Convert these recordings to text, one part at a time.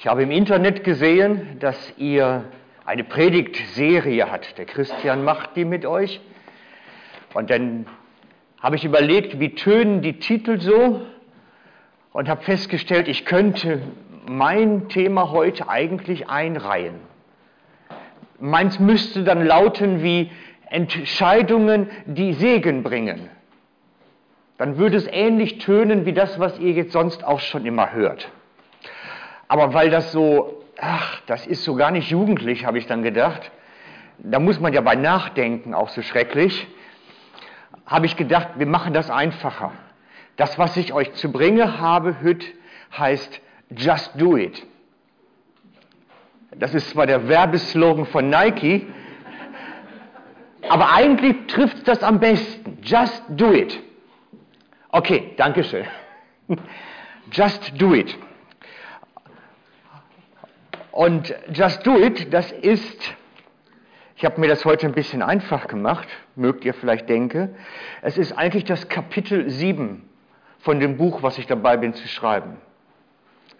Ich habe im Internet gesehen, dass ihr eine Predigtserie hat. Der Christian macht die mit euch. Und dann habe ich überlegt, wie tönen die Titel so und habe festgestellt, ich könnte mein Thema heute eigentlich einreihen. Meins müsste dann lauten wie Entscheidungen, die Segen bringen. Dann würde es ähnlich tönen wie das, was ihr jetzt sonst auch schon immer hört. Aber weil das so, ach, das ist so gar nicht jugendlich, habe ich dann gedacht, da muss man ja bei Nachdenken auch so schrecklich, habe ich gedacht, wir machen das einfacher. Das, was ich euch zu bringen habe, Hüt, heißt Just Do It. Das ist zwar der Werbeslogan von Nike, aber eigentlich trifft das am besten. Just do it. Okay, danke schön. Just do it. Und Just Do It, das ist, ich habe mir das heute ein bisschen einfach gemacht, mögt ihr vielleicht denken, es ist eigentlich das Kapitel 7 von dem Buch, was ich dabei bin zu schreiben.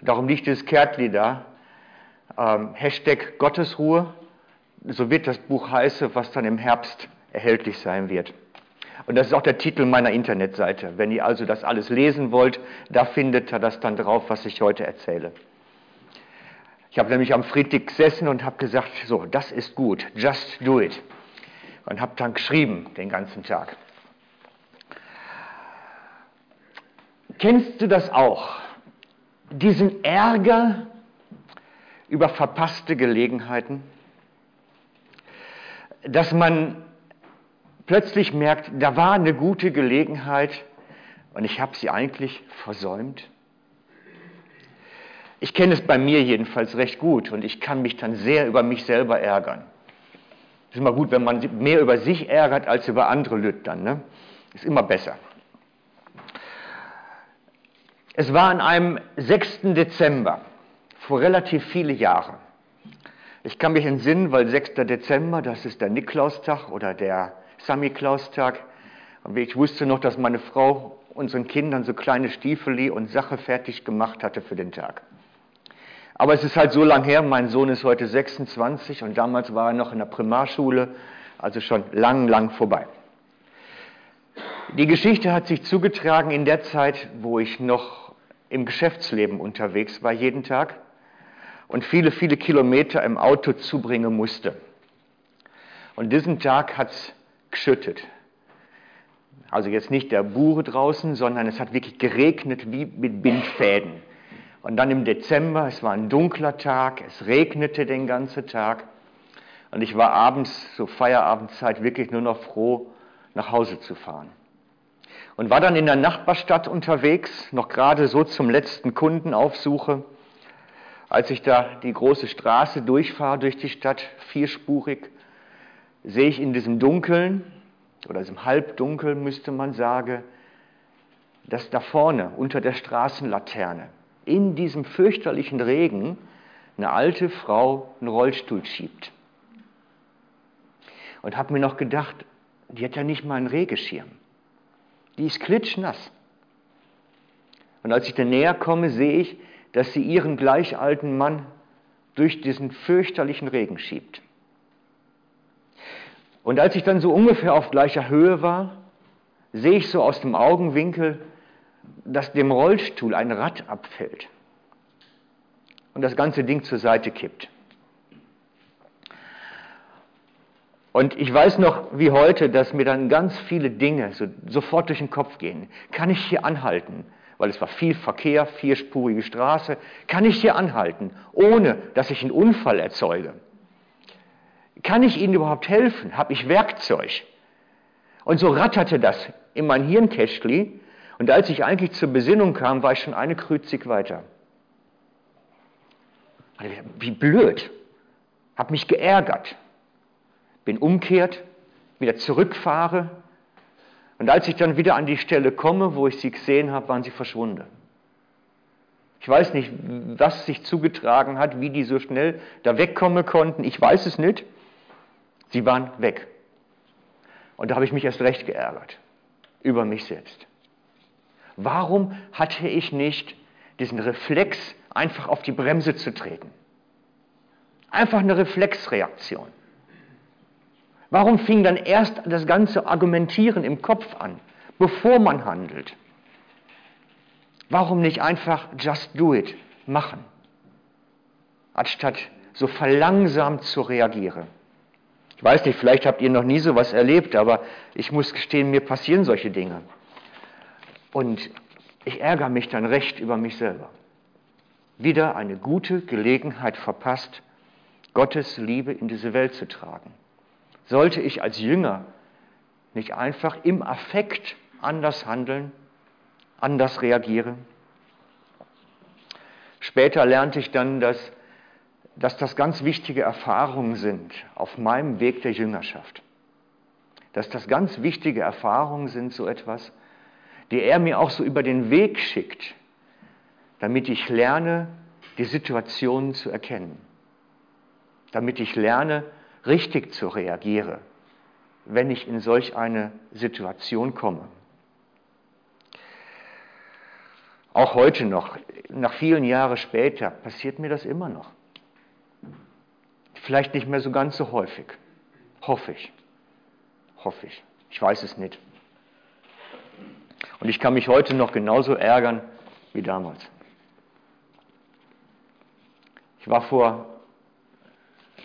Darum liegt dieses Kärtli da, ähm, Hashtag Gottesruhe, so wird das Buch heißen, was dann im Herbst erhältlich sein wird. Und das ist auch der Titel meiner Internetseite. Wenn ihr also das alles lesen wollt, da findet ihr das dann drauf, was ich heute erzähle. Ich habe nämlich am Friedrich gesessen und habe gesagt, so, das ist gut, just do it. Und habe dann geschrieben den ganzen Tag. Kennst du das auch? Diesen Ärger über verpasste Gelegenheiten? Dass man plötzlich merkt, da war eine gute Gelegenheit und ich habe sie eigentlich versäumt? Ich kenne es bei mir jedenfalls recht gut und ich kann mich dann sehr über mich selber ärgern. Es ist immer gut, wenn man mehr über sich ärgert als über andere Lüt dann. Ne? Ist immer besser. Es war an einem 6. Dezember, vor relativ viele Jahren. Ich kann mich entsinnen, weil 6. Dezember, das ist der Niklaustag oder der Samichlaustag. Und ich wusste noch, dass meine Frau unseren Kindern so kleine Stiefeli und Sache fertig gemacht hatte für den Tag. Aber es ist halt so lang her, mein Sohn ist heute 26 und damals war er noch in der Primarschule, also schon lang, lang vorbei. Die Geschichte hat sich zugetragen in der Zeit, wo ich noch im Geschäftsleben unterwegs war, jeden Tag und viele, viele Kilometer im Auto zubringen musste. Und diesen Tag hat es geschüttet. Also jetzt nicht der Bure draußen, sondern es hat wirklich geregnet wie mit Bindfäden. Und dann im Dezember, es war ein dunkler Tag, es regnete den ganzen Tag. Und ich war abends, so Feierabendzeit, wirklich nur noch froh, nach Hause zu fahren. Und war dann in der Nachbarstadt unterwegs, noch gerade so zum letzten Kundenaufsuche. Als ich da die große Straße durchfahre durch die Stadt, vierspurig, sehe ich in diesem Dunkeln, oder diesem Halbdunkel müsste man sagen, dass da vorne unter der Straßenlaterne in diesem fürchterlichen Regen eine alte Frau einen Rollstuhl schiebt. Und habe mir noch gedacht, die hat ja nicht mal einen Regenschirm. Die ist klitschnass. Und als ich dann näher komme, sehe ich, dass sie ihren gleich alten Mann durch diesen fürchterlichen Regen schiebt. Und als ich dann so ungefähr auf gleicher Höhe war, sehe ich so aus dem Augenwinkel, dass dem Rollstuhl ein Rad abfällt und das ganze Ding zur Seite kippt. Und ich weiß noch wie heute, dass mir dann ganz viele Dinge so, sofort durch den Kopf gehen. Kann ich hier anhalten? Weil es war viel Verkehr, vierspurige Straße. Kann ich hier anhalten, ohne dass ich einen Unfall erzeuge? Kann ich Ihnen überhaupt helfen? Habe ich Werkzeug? Und so ratterte das in mein Hirnkästli und als ich eigentlich zur Besinnung kam, war ich schon eine Krüzig weiter. Wie blöd. Hab mich geärgert. Bin umkehrt, wieder zurückfahre. Und als ich dann wieder an die Stelle komme, wo ich sie gesehen habe, waren sie verschwunden. Ich weiß nicht, was sich zugetragen hat, wie die so schnell da wegkommen konnten. Ich weiß es nicht. Sie waren weg. Und da habe ich mich erst recht geärgert über mich selbst. Warum hatte ich nicht diesen Reflex einfach auf die Bremse zu treten. Einfach eine Reflexreaktion. Warum fing dann erst das ganze Argumentieren im Kopf an, bevor man handelt? Warum nicht einfach just do it machen, anstatt so verlangsamt zu reagieren? Ich weiß nicht, vielleicht habt ihr noch nie sowas erlebt, aber ich muss gestehen, mir passieren solche Dinge. Und ich ärgere mich dann recht über mich selber. Wieder eine gute Gelegenheit verpasst, Gottes Liebe in diese Welt zu tragen. Sollte ich als Jünger nicht einfach im Affekt anders handeln, anders reagieren? Später lernte ich dann, dass, dass das ganz wichtige Erfahrungen sind auf meinem Weg der Jüngerschaft. Dass das ganz wichtige Erfahrungen sind, so etwas, die er mir auch so über den Weg schickt, damit ich lerne, die Situationen zu erkennen. Damit ich lerne, richtig zu reagieren, wenn ich in solch eine Situation komme. Auch heute noch, nach vielen Jahren später, passiert mir das immer noch. Vielleicht nicht mehr so ganz so häufig. Hoffe ich. Hoffe ich. Ich weiß es nicht. Und ich kann mich heute noch genauso ärgern wie damals. Ich war vor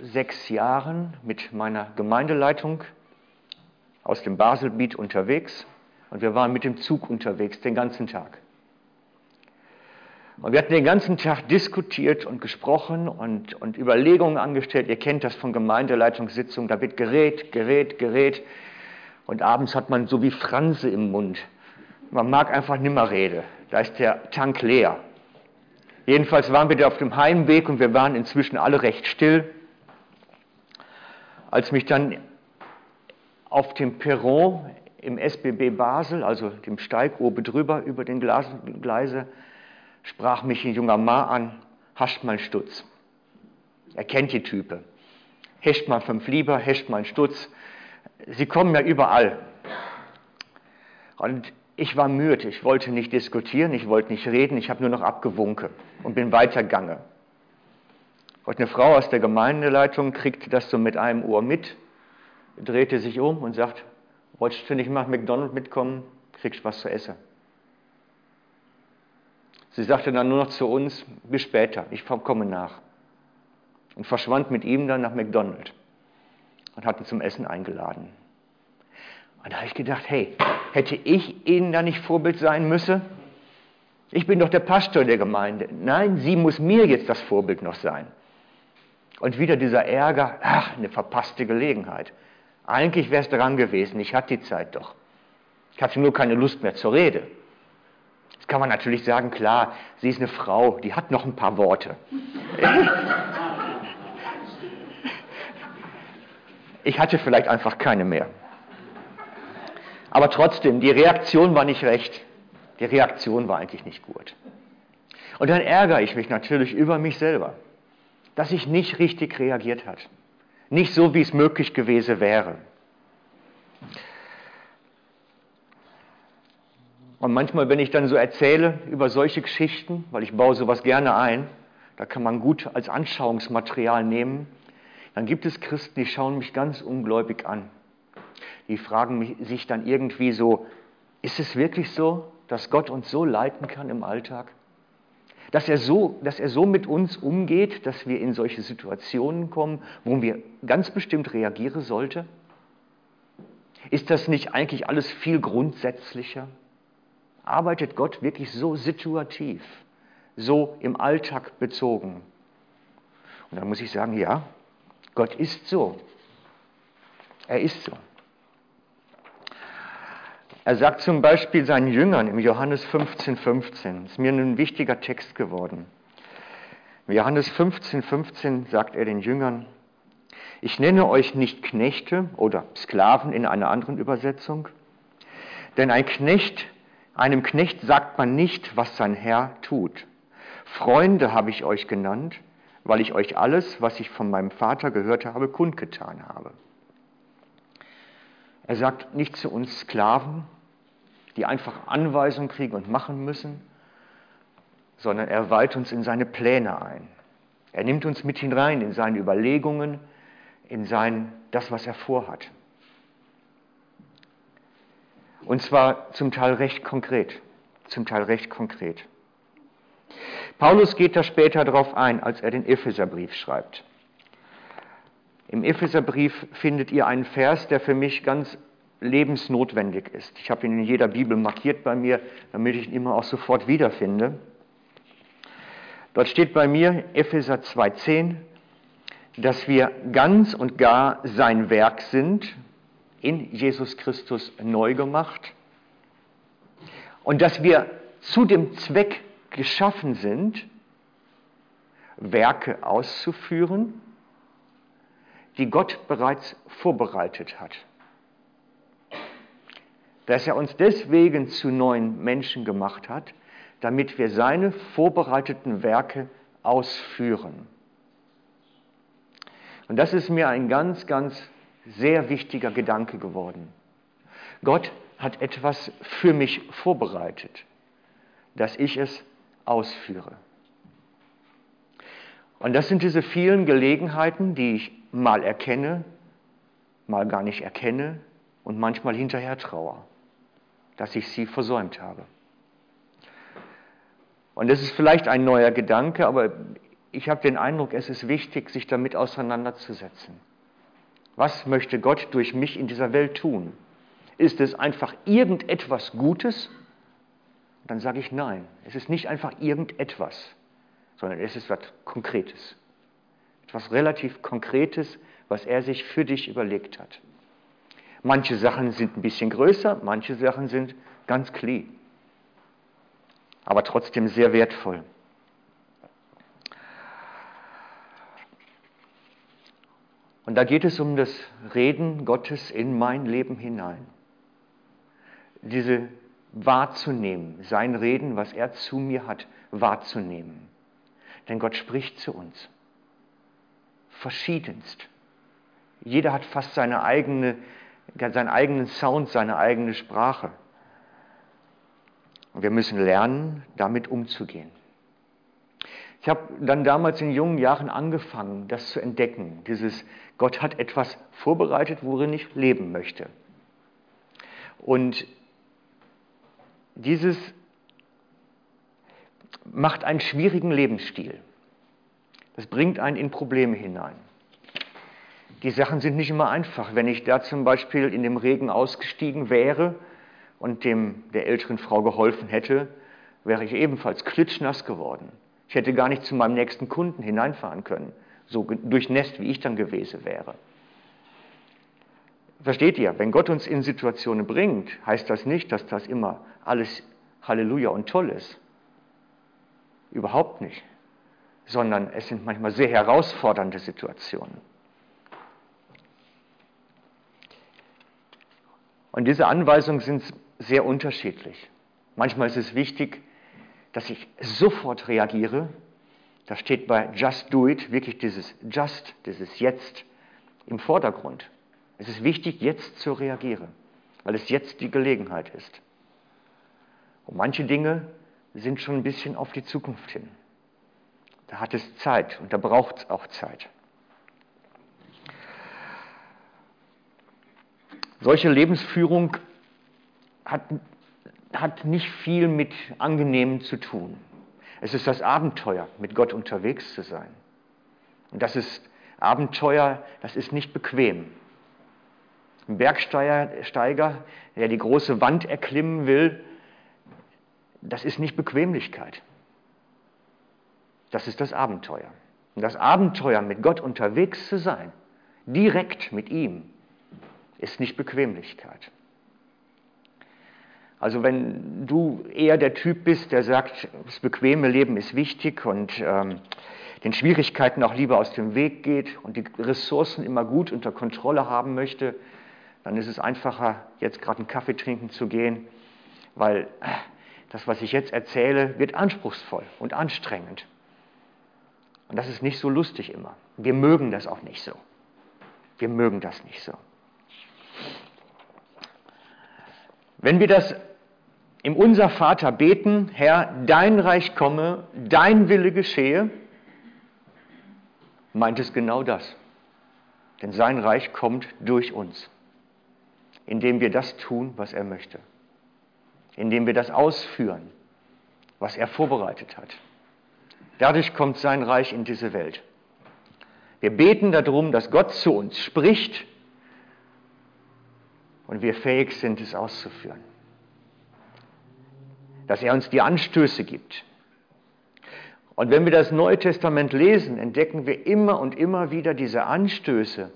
sechs Jahren mit meiner Gemeindeleitung aus dem Baselbiet unterwegs und wir waren mit dem Zug unterwegs den ganzen Tag. Und wir hatten den ganzen Tag diskutiert und gesprochen und, und Überlegungen angestellt. Ihr kennt das von Gemeindeleitungssitzungen, da wird gerät, gerät, gerät. Und abends hat man so wie Franse im Mund. Man mag einfach nimmer reden. Da ist der Tank leer. Jedenfalls waren wir da auf dem Heimweg und wir waren inzwischen alle recht still. Als mich dann auf dem Perron im SBB Basel, also dem Steig oben drüber über den Gleise, sprach mich ein junger Mann an, hascht mal Stutz. Er kennt die Type. Hescht mal fünf Lieber, hescht mal Stutz. Sie kommen ja überall. Und ich war müde, ich wollte nicht diskutieren, ich wollte nicht reden, ich habe nur noch abgewunken und bin weitergegangen. Und eine Frau aus der Gemeindeleitung kriegte das so mit einem Ohr mit, drehte sich um und sagt, wolltest du nicht mal McDonald's mitkommen, kriegst was zu essen. Sie sagte dann nur noch zu uns, bis später, ich komme nach. Und verschwand mit ihm dann nach McDonald's und hat ihn zum Essen eingeladen. Und da habe ich gedacht, hey, hätte ich Ihnen da nicht Vorbild sein müssen? Ich bin doch der Pastor der Gemeinde. Nein, sie muss mir jetzt das Vorbild noch sein. Und wieder dieser Ärger, ach, eine verpasste Gelegenheit. Eigentlich wäre es dran gewesen, ich hatte die Zeit doch. Ich hatte nur keine Lust mehr zur Rede. Jetzt kann man natürlich sagen, klar, sie ist eine Frau, die hat noch ein paar Worte. Ich hatte vielleicht einfach keine mehr. Aber trotzdem, die Reaktion war nicht recht. Die Reaktion war eigentlich nicht gut. Und dann ärgere ich mich natürlich über mich selber dass ich nicht richtig reagiert hat. Nicht so, wie es möglich gewesen wäre. Und manchmal, wenn ich dann so erzähle über solche Geschichten, weil ich baue sowas gerne ein, da kann man gut als Anschauungsmaterial nehmen, dann gibt es Christen, die schauen mich ganz ungläubig an. Die fragen sich dann irgendwie so, ist es wirklich so, dass Gott uns so leiten kann im Alltag? dass er, so, dass er so mit uns umgeht, dass wir in solche Situationen kommen, wo wir ganz bestimmt reagieren sollten? Ist das nicht eigentlich alles viel grundsätzlicher? Arbeitet Gott wirklich so situativ, so im Alltag bezogen? Und dann muss ich sagen, ja, Gott ist so. Er ist so. Er sagt zum Beispiel seinen Jüngern im Johannes 15, 15, ist mir ein wichtiger Text geworden. Im Johannes 15, 15 sagt er den Jüngern, ich nenne euch nicht Knechte oder Sklaven in einer anderen Übersetzung, denn ein Knecht, einem Knecht sagt man nicht, was sein Herr tut. Freunde habe ich euch genannt, weil ich euch alles, was ich von meinem Vater gehört habe, kundgetan habe. Er sagt nicht zu uns Sklaven, die einfach Anweisungen kriegen und machen müssen, sondern er weiht uns in seine Pläne ein. Er nimmt uns mit hinein in seine Überlegungen, in sein, das, was er vorhat. Und zwar zum Teil recht konkret, zum Teil recht konkret. Paulus geht da später darauf ein, als er den Epheserbrief schreibt. Im Epheserbrief findet ihr einen Vers, der für mich ganz lebensnotwendig ist. Ich habe ihn in jeder Bibel markiert bei mir, damit ich ihn immer auch sofort wiederfinde. Dort steht bei mir Epheser 2.10, dass wir ganz und gar sein Werk sind, in Jesus Christus neu gemacht und dass wir zu dem Zweck geschaffen sind, Werke auszuführen, die Gott bereits vorbereitet hat. Dass er uns deswegen zu neuen Menschen gemacht hat, damit wir seine vorbereiteten Werke ausführen. Und das ist mir ein ganz, ganz sehr wichtiger Gedanke geworden. Gott hat etwas für mich vorbereitet, dass ich es ausführe. Und das sind diese vielen Gelegenheiten, die ich mal erkenne, mal gar nicht erkenne und manchmal hinterher traue, dass ich sie versäumt habe. Und das ist vielleicht ein neuer Gedanke, aber ich habe den Eindruck, es ist wichtig, sich damit auseinanderzusetzen. Was möchte Gott durch mich in dieser Welt tun? Ist es einfach irgendetwas Gutes? Dann sage ich nein. Es ist nicht einfach irgendetwas, sondern es ist was Konkretes. Etwas relativ Konkretes, was er sich für dich überlegt hat. Manche Sachen sind ein bisschen größer, manche Sachen sind ganz klein, aber trotzdem sehr wertvoll. Und da geht es um das Reden Gottes in mein Leben hinein. Diese wahrzunehmen, sein Reden, was er zu mir hat, wahrzunehmen. Denn Gott spricht zu uns. Verschiedenst. Jeder hat fast seine eigene, seinen eigenen Sound, seine eigene Sprache. Und wir müssen lernen, damit umzugehen. Ich habe dann damals in jungen Jahren angefangen, das zu entdecken. Dieses Gott hat etwas vorbereitet, worin ich leben möchte. Und dieses macht einen schwierigen Lebensstil. Das bringt einen in Probleme hinein. Die Sachen sind nicht immer einfach. Wenn ich da zum Beispiel in dem Regen ausgestiegen wäre und dem, der älteren Frau geholfen hätte, wäre ich ebenfalls klitschnass geworden. Ich hätte gar nicht zu meinem nächsten Kunden hineinfahren können, so durchnässt, wie ich dann gewesen wäre. Versteht ihr, wenn Gott uns in Situationen bringt, heißt das nicht, dass das immer alles Halleluja und toll ist. Überhaupt nicht. Sondern es sind manchmal sehr herausfordernde Situationen. Und diese Anweisungen sind sehr unterschiedlich. Manchmal ist es wichtig, dass ich sofort reagiere. Da steht bei Just Do It wirklich dieses Just, dieses Jetzt im Vordergrund. Es ist wichtig, jetzt zu reagieren, weil es jetzt die Gelegenheit ist. Und manche Dinge sind schon ein bisschen auf die Zukunft hin. Da hat es Zeit und da braucht es auch Zeit. Solche Lebensführung hat hat nicht viel mit Angenehmen zu tun. Es ist das Abenteuer, mit Gott unterwegs zu sein. Und das ist Abenteuer, das ist nicht bequem. Ein Bergsteiger, der die große Wand erklimmen will, das ist nicht Bequemlichkeit. Das ist das Abenteuer. Und das Abenteuer, mit Gott unterwegs zu sein, direkt mit ihm, ist nicht Bequemlichkeit. Also wenn du eher der Typ bist, der sagt, das bequeme Leben ist wichtig und ähm, den Schwierigkeiten auch lieber aus dem Weg geht und die Ressourcen immer gut unter Kontrolle haben möchte, dann ist es einfacher, jetzt gerade einen Kaffee trinken zu gehen, weil das, was ich jetzt erzähle, wird anspruchsvoll und anstrengend. Und das ist nicht so lustig immer. Wir mögen das auch nicht so. Wir mögen das nicht so. Wenn wir das im Unser Vater beten, Herr, dein Reich komme, dein Wille geschehe, meint es genau das. Denn sein Reich kommt durch uns, indem wir das tun, was er möchte, indem wir das ausführen, was er vorbereitet hat. Dadurch kommt sein Reich in diese Welt. Wir beten darum, dass Gott zu uns spricht und wir fähig sind, es auszuführen. Dass er uns die Anstöße gibt. Und wenn wir das Neue Testament lesen, entdecken wir immer und immer wieder diese Anstöße,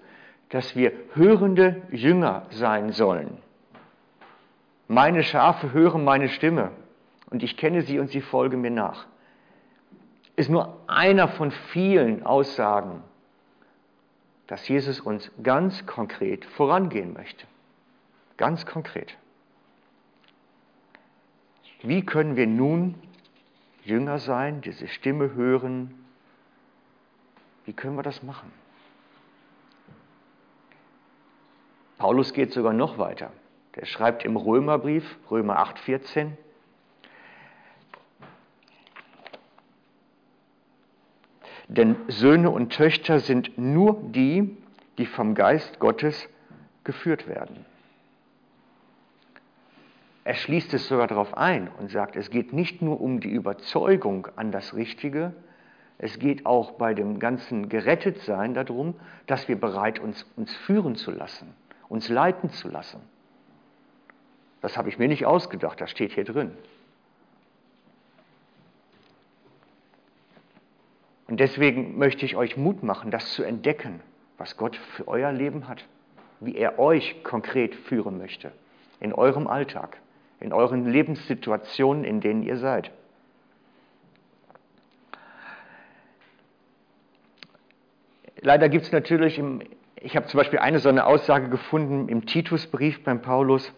dass wir hörende Jünger sein sollen. Meine Schafe hören meine Stimme und ich kenne sie und sie folgen mir nach. Ist nur einer von vielen Aussagen, dass Jesus uns ganz konkret vorangehen möchte. Ganz konkret. Wie können wir nun Jünger sein, diese Stimme hören? Wie können wir das machen? Paulus geht sogar noch weiter. Der schreibt im Römerbrief, Römer 8, 14, Denn Söhne und Töchter sind nur die, die vom Geist Gottes geführt werden. Er schließt es sogar darauf ein und sagt, es geht nicht nur um die Überzeugung an das Richtige, es geht auch bei dem ganzen Gerettetsein darum, dass wir bereit uns, uns führen zu lassen, uns leiten zu lassen. Das habe ich mir nicht ausgedacht, das steht hier drin. Und deswegen möchte ich euch Mut machen, das zu entdecken, was Gott für euer Leben hat, wie er euch konkret führen möchte, in eurem Alltag, in euren Lebenssituationen, in denen ihr seid. Leider gibt es natürlich, im, ich habe zum Beispiel eine so eine Aussage gefunden im Titusbrief beim Paulus,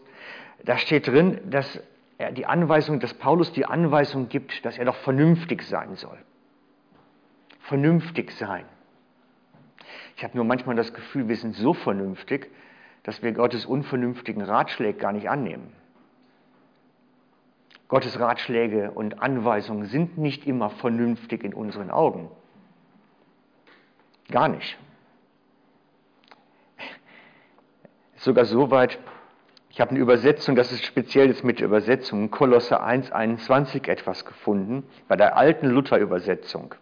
da steht drin, dass er die Anweisung, dass Paulus die Anweisung gibt, dass er doch vernünftig sein soll vernünftig sein. Ich habe nur manchmal das Gefühl, wir sind so vernünftig, dass wir Gottes unvernünftigen Ratschläge gar nicht annehmen. Gottes Ratschläge und Anweisungen sind nicht immer vernünftig in unseren Augen. Gar nicht. Sogar so weit, ich habe eine Übersetzung, das ist speziell jetzt mit der Übersetzung, Kolosse 1,21 etwas gefunden, bei der alten Luther-Übersetzung.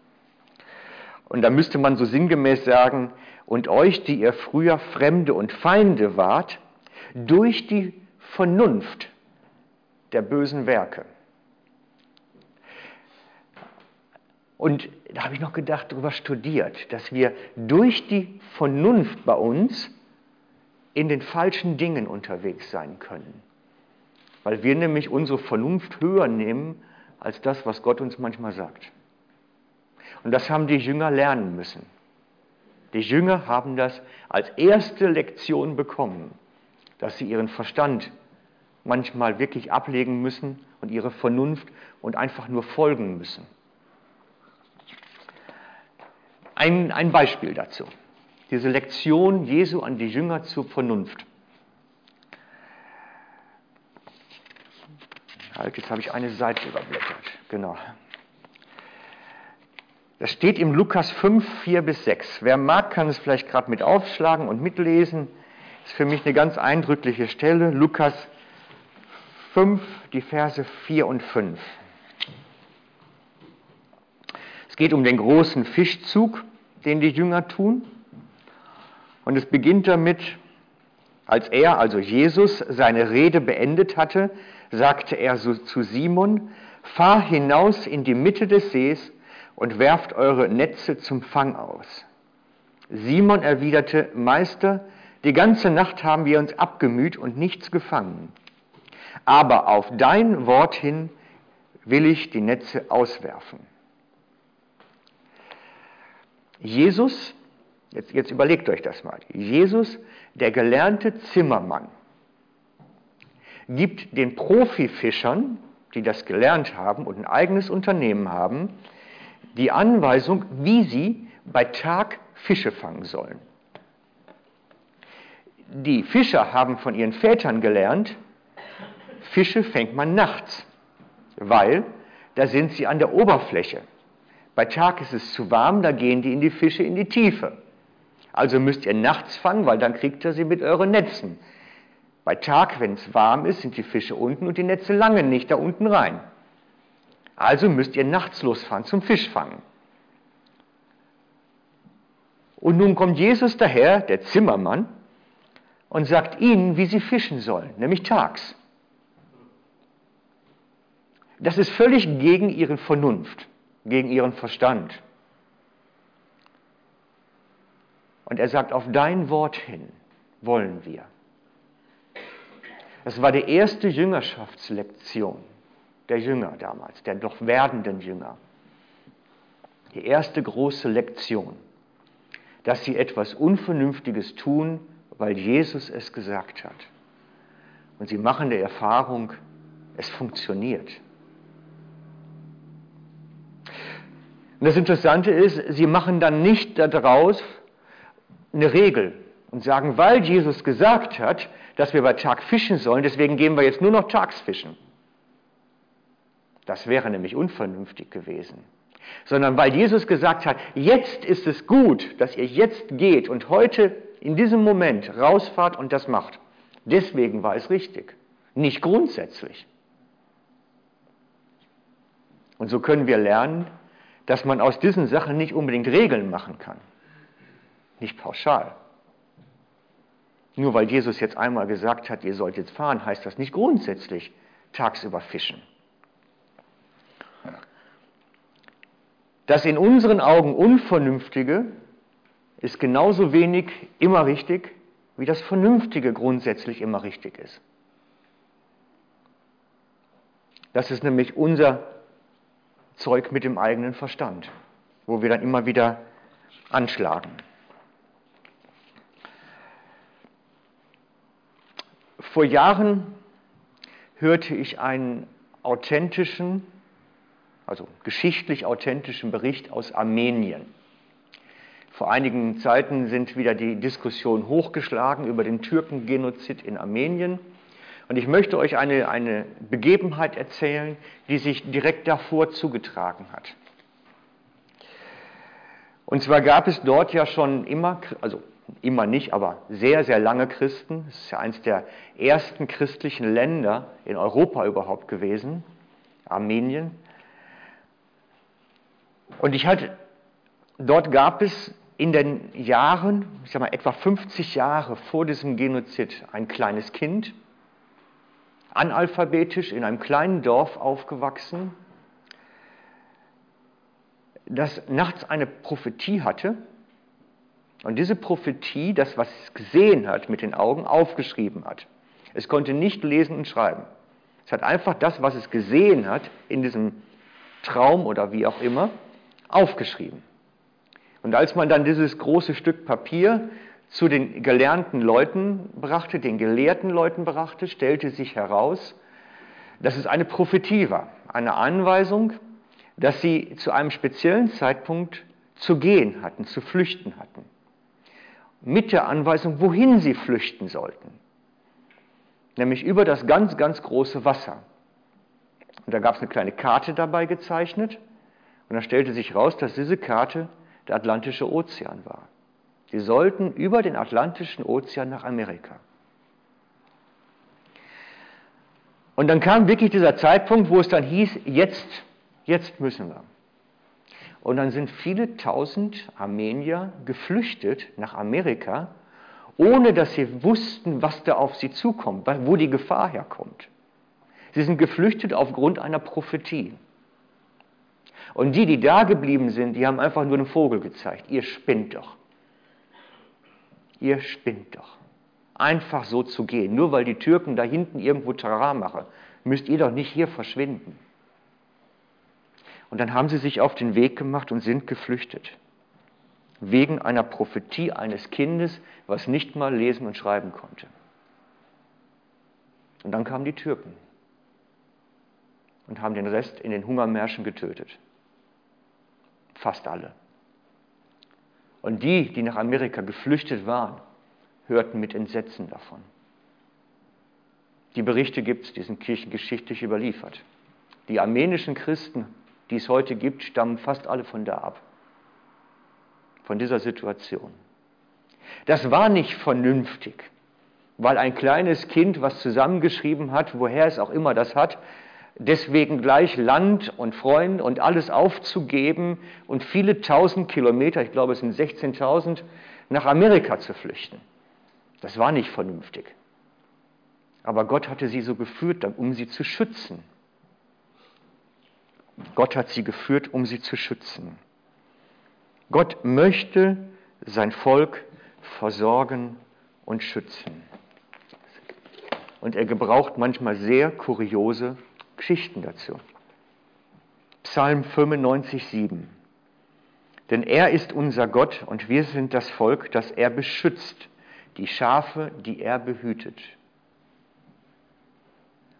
Und da müsste man so sinngemäß sagen, und euch, die ihr früher Fremde und Feinde wart, durch die Vernunft der bösen Werke. Und da habe ich noch gedacht, darüber studiert, dass wir durch die Vernunft bei uns in den falschen Dingen unterwegs sein können. Weil wir nämlich unsere Vernunft höher nehmen als das, was Gott uns manchmal sagt. Und das haben die Jünger lernen müssen. Die Jünger haben das als erste Lektion bekommen, dass sie ihren Verstand manchmal wirklich ablegen müssen und ihre Vernunft und einfach nur folgen müssen. Ein, ein Beispiel dazu. Diese Lektion Jesu an die Jünger zur Vernunft. Halt, jetzt habe ich eine Seite überblättert. Genau. Das steht im Lukas 5, 4 bis 6. Wer mag, kann es vielleicht gerade mit aufschlagen und mitlesen. Das ist für mich eine ganz eindrückliche Stelle. Lukas 5, die Verse 4 und 5. Es geht um den großen Fischzug, den die Jünger tun. Und es beginnt damit, als er, also Jesus, seine Rede beendet hatte, sagte er so zu Simon, fahr hinaus in die Mitte des Sees und werft eure Netze zum Fang aus. Simon erwiderte, Meister, die ganze Nacht haben wir uns abgemüht und nichts gefangen. Aber auf dein Wort hin will ich die Netze auswerfen. Jesus, jetzt, jetzt überlegt euch das mal, Jesus, der gelernte Zimmermann, gibt den Profifischern, die das gelernt haben und ein eigenes Unternehmen haben, die Anweisung, wie sie bei Tag Fische fangen sollen. Die Fischer haben von ihren Vätern gelernt, Fische fängt man nachts, weil da sind sie an der Oberfläche. Bei Tag ist es zu warm, da gehen die in die Fische in die Tiefe. Also müsst ihr nachts fangen, weil dann kriegt ihr sie mit euren Netzen. Bei Tag, wenn es warm ist, sind die Fische unten und die Netze langen nicht da unten rein. Also müsst ihr nachts losfahren zum Fischfangen. Und nun kommt Jesus daher, der Zimmermann, und sagt ihnen, wie sie fischen sollen, nämlich tags. Das ist völlig gegen ihre Vernunft, gegen ihren Verstand. Und er sagt, auf dein Wort hin wollen wir. Das war die erste Jüngerschaftslektion der Jünger damals, der noch werdenden Jünger. Die erste große Lektion, dass sie etwas Unvernünftiges tun, weil Jesus es gesagt hat. Und sie machen die Erfahrung, es funktioniert. Und das Interessante ist, sie machen dann nicht daraus eine Regel und sagen, weil Jesus gesagt hat, dass wir bei Tag fischen sollen, deswegen gehen wir jetzt nur noch tags fischen. Das wäre nämlich unvernünftig gewesen. Sondern weil Jesus gesagt hat, jetzt ist es gut, dass ihr jetzt geht und heute in diesem Moment rausfahrt und das macht. Deswegen war es richtig, nicht grundsätzlich. Und so können wir lernen, dass man aus diesen Sachen nicht unbedingt Regeln machen kann. Nicht pauschal. Nur weil Jesus jetzt einmal gesagt hat, ihr sollt jetzt fahren, heißt das nicht grundsätzlich tagsüber fischen. Das in unseren Augen Unvernünftige ist genauso wenig immer richtig, wie das Vernünftige grundsätzlich immer richtig ist. Das ist nämlich unser Zeug mit dem eigenen Verstand, wo wir dann immer wieder anschlagen. Vor Jahren hörte ich einen authentischen, also geschichtlich authentischen Bericht aus Armenien. Vor einigen Zeiten sind wieder die Diskussionen hochgeschlagen über den Türkengenozid in Armenien. Und ich möchte euch eine, eine Begebenheit erzählen, die sich direkt davor zugetragen hat. Und zwar gab es dort ja schon immer, also immer nicht, aber sehr, sehr lange Christen. Es ist ja eines der ersten christlichen Länder in Europa überhaupt gewesen, Armenien. Und ich hatte, dort gab es in den Jahren, ich sag mal etwa 50 Jahre vor diesem Genozid, ein kleines Kind, analphabetisch in einem kleinen Dorf aufgewachsen, das nachts eine Prophetie hatte und diese Prophetie, das, was es gesehen hat mit den Augen, aufgeschrieben hat. Es konnte nicht lesen und schreiben. Es hat einfach das, was es gesehen hat, in diesem Traum oder wie auch immer, aufgeschrieben. Und als man dann dieses große Stück Papier zu den gelernten Leuten brachte, den gelehrten Leuten brachte, stellte sich heraus, dass es eine Prophetie war, eine Anweisung, dass sie zu einem speziellen Zeitpunkt zu gehen hatten, zu flüchten hatten. Mit der Anweisung, wohin sie flüchten sollten. Nämlich über das ganz, ganz große Wasser. Und da gab es eine kleine Karte dabei gezeichnet. Und da stellte sich heraus, dass diese Karte der Atlantische Ozean war. Sie sollten über den Atlantischen Ozean nach Amerika. Und dann kam wirklich dieser Zeitpunkt, wo es dann hieß, jetzt, jetzt müssen wir. Und dann sind viele tausend Armenier geflüchtet nach Amerika, ohne dass sie wussten, was da auf sie zukommt, wo die Gefahr herkommt. Sie sind geflüchtet aufgrund einer Prophetie. Und die, die da geblieben sind, die haben einfach nur einen Vogel gezeigt. Ihr spinnt doch. Ihr spinnt doch. Einfach so zu gehen, nur weil die Türken da hinten irgendwo Tara machen, müsst ihr doch nicht hier verschwinden. Und dann haben sie sich auf den Weg gemacht und sind geflüchtet. Wegen einer Prophetie eines Kindes, was nicht mal lesen und schreiben konnte. Und dann kamen die Türken und haben den Rest in den Hungermärschen getötet. Fast alle. Und die, die nach Amerika geflüchtet waren, hörten mit Entsetzen davon. Die Berichte gibt es, die sind kirchengeschichtlich überliefert. Die armenischen Christen, die es heute gibt, stammen fast alle von da ab. Von dieser Situation. Das war nicht vernünftig, weil ein kleines Kind was zusammengeschrieben hat, woher es auch immer das hat, deswegen gleich Land und Freunde und alles aufzugeben und viele tausend Kilometer, ich glaube es sind 16.000, nach Amerika zu flüchten. Das war nicht vernünftig. Aber Gott hatte sie so geführt, um sie zu schützen. Gott hat sie geführt, um sie zu schützen. Gott möchte sein Volk versorgen und schützen. Und er gebraucht manchmal sehr kuriose Geschichten dazu. Psalm 95, 7. Denn er ist unser Gott und wir sind das Volk, das er beschützt, die Schafe, die er behütet.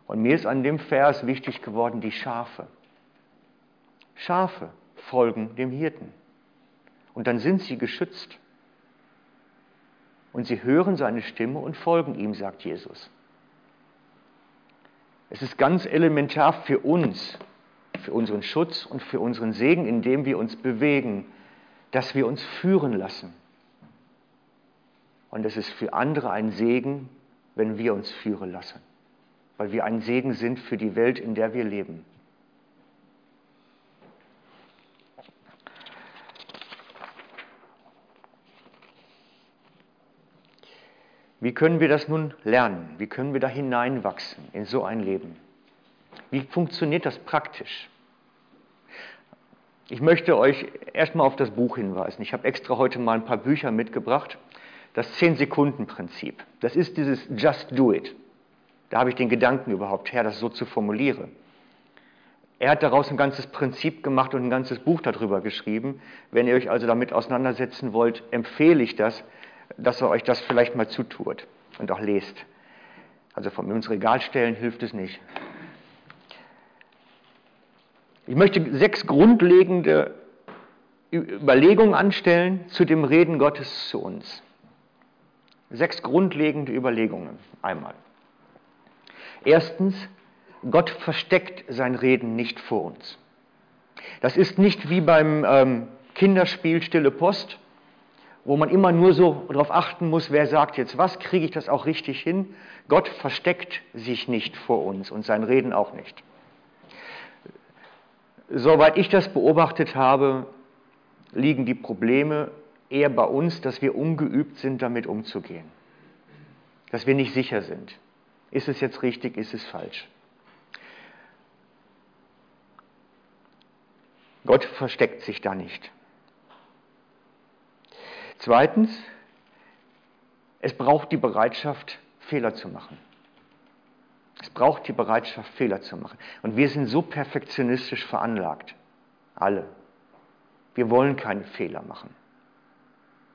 Und mir ist an dem Vers wichtig geworden, die Schafe. Schafe folgen dem Hirten. Und dann sind sie geschützt. Und sie hören seine Stimme und folgen ihm, sagt Jesus. Es ist ganz elementar für uns, für unseren Schutz und für unseren Segen, indem wir uns bewegen, dass wir uns führen lassen. Und es ist für andere ein Segen, wenn wir uns führen lassen, weil wir ein Segen sind für die Welt, in der wir leben. Wie können wir das nun lernen? Wie können wir da hineinwachsen in so ein Leben? Wie funktioniert das praktisch? Ich möchte euch erstmal auf das Buch hinweisen. Ich habe extra heute mal ein paar Bücher mitgebracht. Das 10-Sekunden-Prinzip. Das ist dieses Just Do It. Da habe ich den Gedanken überhaupt her, das so zu formulieren. Er hat daraus ein ganzes Prinzip gemacht und ein ganzes Buch darüber geschrieben. Wenn ihr euch also damit auseinandersetzen wollt, empfehle ich das, dass ihr euch das vielleicht mal zutut und auch lest. Also von mir ins Regal stellen hilft es nicht. Ich möchte sechs grundlegende Überlegungen anstellen zu dem Reden Gottes zu uns. Sechs grundlegende Überlegungen einmal. Erstens, Gott versteckt sein Reden nicht vor uns. Das ist nicht wie beim ähm, Kinderspiel Stille Post, wo man immer nur so darauf achten muss, wer sagt jetzt was, kriege ich das auch richtig hin. Gott versteckt sich nicht vor uns und sein Reden auch nicht. Soweit ich das beobachtet habe, liegen die Probleme eher bei uns, dass wir ungeübt sind, damit umzugehen. Dass wir nicht sicher sind. Ist es jetzt richtig, ist es falsch? Gott versteckt sich da nicht. Zweitens, es braucht die Bereitschaft, Fehler zu machen. Es braucht die Bereitschaft, Fehler zu machen. Und wir sind so perfektionistisch veranlagt. Alle. Wir wollen keine Fehler machen.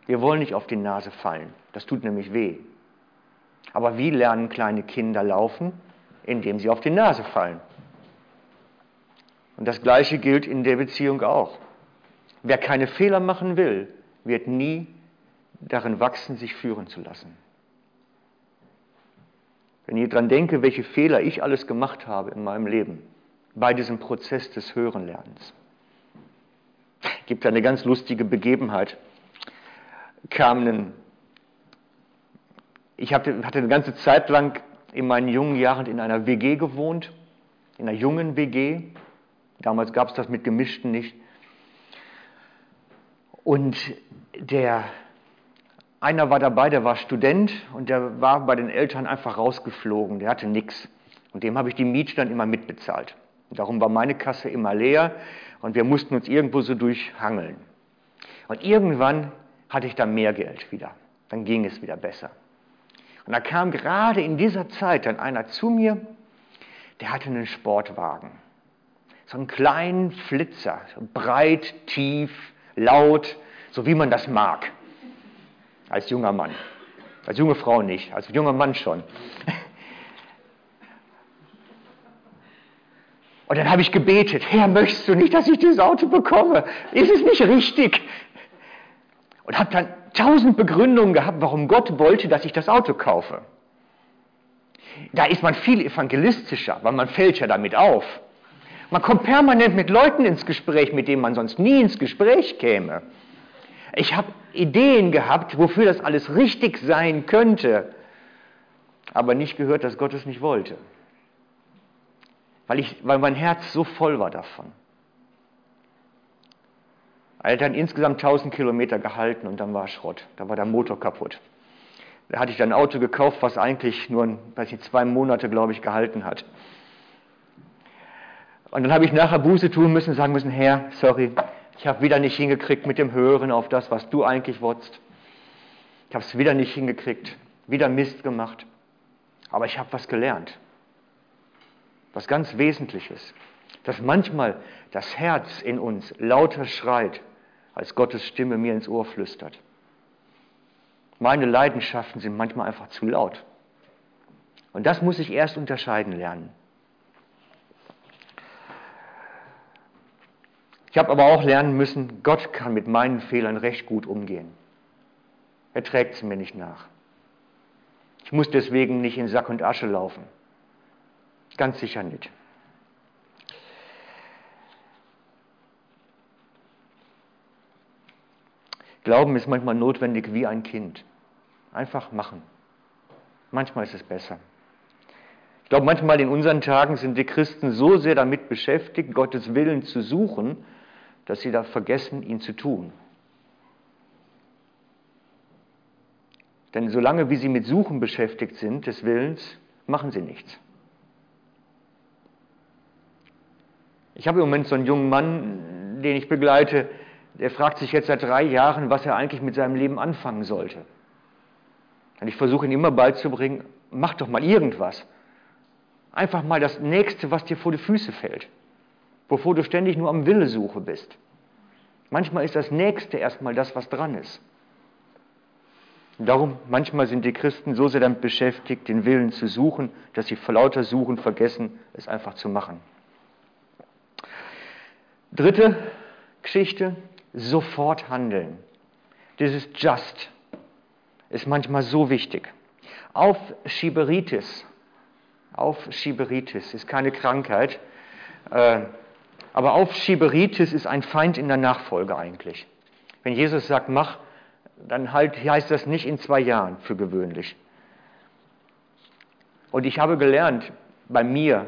Wir wollen nicht auf die Nase fallen. Das tut nämlich weh. Aber wie lernen kleine Kinder laufen? Indem sie auf die Nase fallen. Und das Gleiche gilt in der Beziehung auch. Wer keine Fehler machen will, wird nie darin wachsen, sich führen zu lassen. Wenn ich daran denke, welche Fehler ich alles gemacht habe in meinem Leben, bei diesem Prozess des Hörenlernens. gibt eine ganz lustige Begebenheit. Kam ein, ich hatte eine ganze Zeit lang in meinen jungen Jahren in einer WG gewohnt, in einer jungen WG. Damals gab es das mit Gemischten nicht. Und der einer war dabei, der war Student und der war bei den Eltern einfach rausgeflogen, der hatte nichts. Und dem habe ich die Miete dann immer mitbezahlt. Darum war meine Kasse immer leer und wir mussten uns irgendwo so durchhangeln. Und irgendwann hatte ich dann mehr Geld wieder. Dann ging es wieder besser. Und da kam gerade in dieser Zeit dann einer zu mir, der hatte einen Sportwagen. So einen kleinen Flitzer, breit, tief, laut, so wie man das mag als junger Mann. Als junge Frau nicht, als junger Mann schon. Und dann habe ich gebetet, Herr, möchtest du nicht, dass ich dieses Auto bekomme? Ist es nicht richtig? Und habe dann tausend Begründungen gehabt, warum Gott wollte, dass ich das Auto kaufe. Da ist man viel evangelistischer, weil man fällt ja damit auf. Man kommt permanent mit Leuten ins Gespräch, mit denen man sonst nie ins Gespräch käme. Ich habe Ideen gehabt, wofür das alles richtig sein könnte, aber nicht gehört, dass Gott es nicht wollte. Weil, ich, weil mein Herz so voll war davon. Er hat dann insgesamt 1000 Kilometer gehalten und dann war Schrott. Da war der Motor kaputt. Da hatte ich dann ein Auto gekauft, was eigentlich nur weiß nicht, zwei Monate, glaube ich, gehalten hat. Und dann habe ich nachher Buße tun müssen, sagen müssen, Herr, sorry, ich habe wieder nicht hingekriegt mit dem Hören auf das, was du eigentlich wolltest. Ich habe es wieder nicht hingekriegt, wieder Mist gemacht. Aber ich habe was gelernt. Was ganz Wesentliches. Dass manchmal das Herz in uns lauter schreit, als Gottes Stimme mir ins Ohr flüstert. Meine Leidenschaften sind manchmal einfach zu laut. Und das muss ich erst unterscheiden lernen. Ich habe aber auch lernen müssen, Gott kann mit meinen Fehlern recht gut umgehen. Er trägt sie mir nicht nach. Ich muss deswegen nicht in Sack und Asche laufen. Ganz sicher nicht. Glauben ist manchmal notwendig wie ein Kind. Einfach machen. Manchmal ist es besser. Ich glaube, manchmal in unseren Tagen sind die Christen so sehr damit beschäftigt, Gottes Willen zu suchen, dass sie da vergessen, ihn zu tun. Denn solange wie sie mit Suchen beschäftigt sind des Willens, machen sie nichts. Ich habe im Moment so einen jungen Mann, den ich begleite, der fragt sich jetzt seit drei Jahren, was er eigentlich mit seinem Leben anfangen sollte. Und ich versuche ihn immer beizubringen, mach doch mal irgendwas. Einfach mal das Nächste, was dir vor die Füße fällt bevor du ständig nur am Wille suche bist. Manchmal ist das Nächste erstmal das, was dran ist. darum, manchmal sind die Christen so sehr damit beschäftigt, den Willen zu suchen, dass sie vor lauter Suchen vergessen, es einfach zu machen. Dritte Geschichte, sofort handeln. Dieses Just ist manchmal so wichtig. Auf Schieberitis, auf Schieberitis ist keine Krankheit, äh, aber Aufschieberitis ist ein Feind in der Nachfolge eigentlich. Wenn Jesus sagt, mach, dann halt, heißt das nicht in zwei Jahren für gewöhnlich. Und ich habe gelernt, bei mir,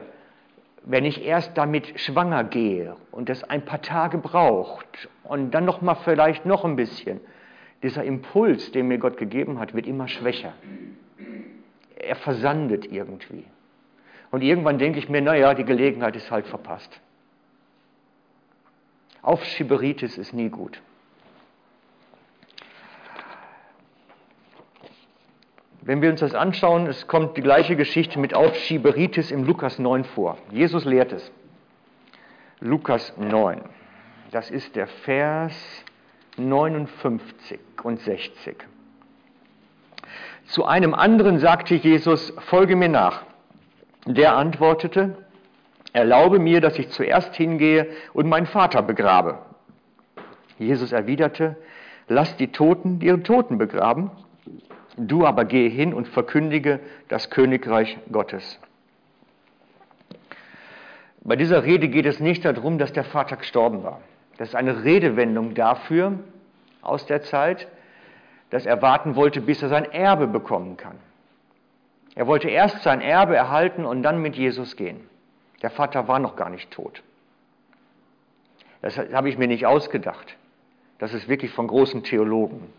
wenn ich erst damit schwanger gehe und das ein paar Tage braucht und dann noch mal vielleicht noch ein bisschen, dieser Impuls, den mir Gott gegeben hat, wird immer schwächer. Er versandet irgendwie. Und irgendwann denke ich mir, naja, die Gelegenheit ist halt verpasst. Aufschieberitis ist nie gut. Wenn wir uns das anschauen, es kommt die gleiche Geschichte mit Aufschieberitis im Lukas 9 vor. Jesus lehrt es. Lukas 9. Das ist der Vers 59 und 60. Zu einem anderen sagte Jesus, folge mir nach. Der antwortete, Erlaube mir, dass ich zuerst hingehe und meinen Vater begrabe. Jesus erwiderte, lass die Toten ihre Toten begraben, du aber gehe hin und verkündige das Königreich Gottes. Bei dieser Rede geht es nicht darum, dass der Vater gestorben war. Das ist eine Redewendung dafür aus der Zeit, dass er warten wollte, bis er sein Erbe bekommen kann. Er wollte erst sein Erbe erhalten und dann mit Jesus gehen. Der Vater war noch gar nicht tot. Das habe ich mir nicht ausgedacht. Das ist wirklich von großen Theologen.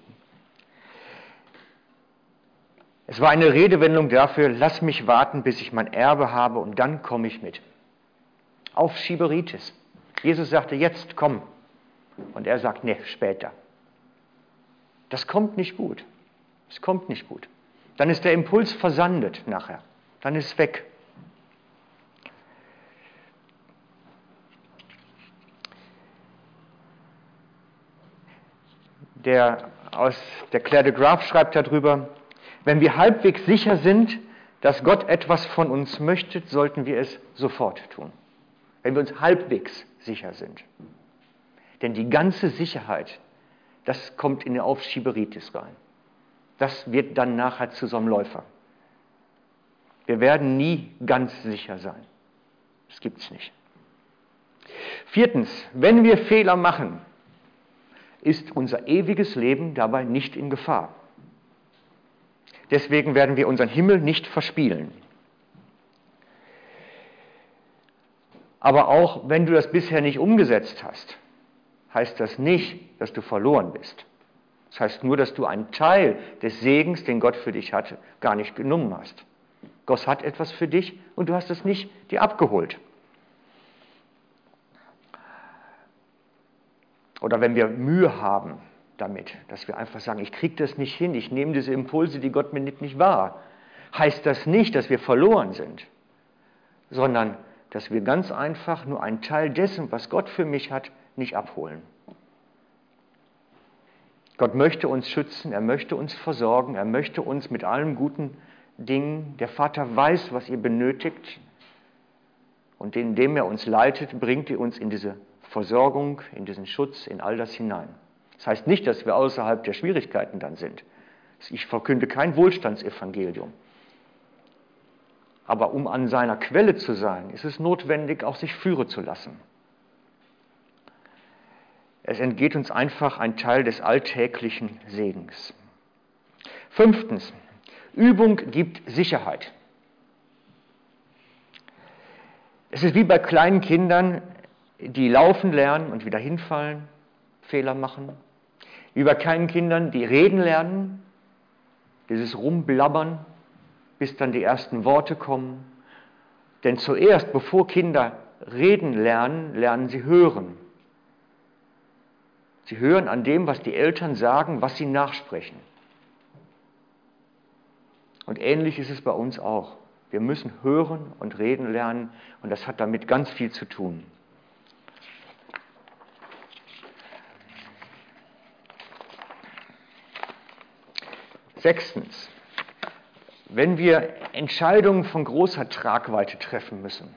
Es war eine Redewendung dafür, lass mich warten, bis ich mein Erbe habe und dann komme ich mit. Auf Schieberitis. Jesus sagte, jetzt komm. Und er sagt, nee, später. Das kommt nicht gut. Es kommt nicht gut. Dann ist der Impuls versandet nachher. Dann ist es weg. Der aus der Claire de Graaf schreibt darüber, wenn wir halbwegs sicher sind, dass Gott etwas von uns möchte, sollten wir es sofort tun. Wenn wir uns halbwegs sicher sind. Denn die ganze Sicherheit, das kommt in die Aufschieberitis rein. Das wird dann nachher zu so einem Läufer. Wir werden nie ganz sicher sein. Das gibt es nicht. Viertens, wenn wir Fehler machen, ist unser ewiges Leben dabei nicht in Gefahr. Deswegen werden wir unseren Himmel nicht verspielen. Aber auch wenn du das bisher nicht umgesetzt hast, heißt das nicht, dass du verloren bist. Das heißt nur, dass du einen Teil des Segens, den Gott für dich hatte, gar nicht genommen hast. Gott hat etwas für dich und du hast es nicht dir abgeholt. Oder wenn wir Mühe haben damit, dass wir einfach sagen, ich kriege das nicht hin, ich nehme diese Impulse, die Gott mir nimmt, nicht wahr, heißt das nicht, dass wir verloren sind, sondern dass wir ganz einfach nur einen Teil dessen, was Gott für mich hat, nicht abholen. Gott möchte uns schützen, er möchte uns versorgen, er möchte uns mit allen guten Dingen, der Vater weiß, was ihr benötigt und indem er uns leitet, bringt er uns in diese Versorgung, in diesen Schutz, in all das hinein. Das heißt nicht, dass wir außerhalb der Schwierigkeiten dann sind. Ich verkünde kein Wohlstandsevangelium. Aber um an seiner Quelle zu sein, ist es notwendig, auch sich führen zu lassen. Es entgeht uns einfach ein Teil des alltäglichen Segens. Fünftens, Übung gibt Sicherheit. Es ist wie bei kleinen Kindern, die laufen lernen und wieder hinfallen, Fehler machen. Wie bei kleinen Kindern, die reden lernen, dieses Rumblabbern, bis dann die ersten Worte kommen. Denn zuerst, bevor Kinder reden lernen, lernen sie hören. Sie hören an dem, was die Eltern sagen, was sie nachsprechen. Und ähnlich ist es bei uns auch. Wir müssen hören und reden lernen und das hat damit ganz viel zu tun. Sechstens, wenn wir Entscheidungen von großer Tragweite treffen müssen,